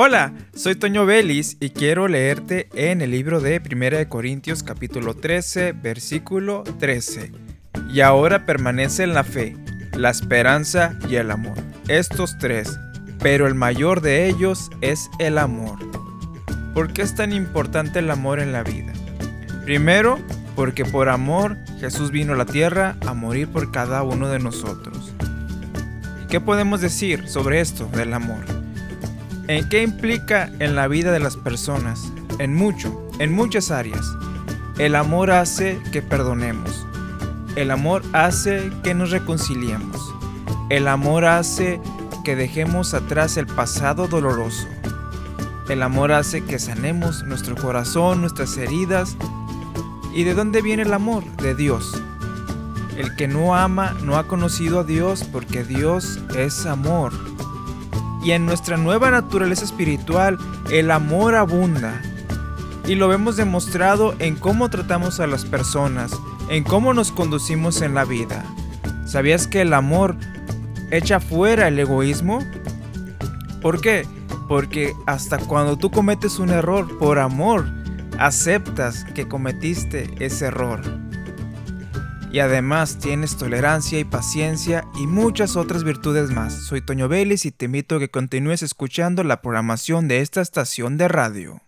Hola, soy Toño Vélez y quiero leerte en el libro de 1 Corintios capítulo 13, versículo 13. Y ahora permanece en la fe, la esperanza y el amor. Estos tres, pero el mayor de ellos es el amor. ¿Por qué es tan importante el amor en la vida? Primero, porque por amor Jesús vino a la tierra a morir por cada uno de nosotros. ¿Qué podemos decir sobre esto del amor? ¿En qué implica en la vida de las personas? En mucho, en muchas áreas. El amor hace que perdonemos. El amor hace que nos reconciliemos. El amor hace que dejemos atrás el pasado doloroso. El amor hace que sanemos nuestro corazón, nuestras heridas. ¿Y de dónde viene el amor? De Dios. El que no ama no ha conocido a Dios porque Dios es amor y en nuestra nueva naturaleza espiritual el amor abunda. Y lo vemos demostrado en cómo tratamos a las personas, en cómo nos conducimos en la vida. ¿Sabías que el amor echa fuera el egoísmo? ¿Por qué? Porque hasta cuando tú cometes un error por amor, aceptas que cometiste ese error y además tienes tolerancia y paciencia y muchas otras virtudes más. Soy Toño Vélez y te invito a que continúes escuchando la programación de esta estación de radio.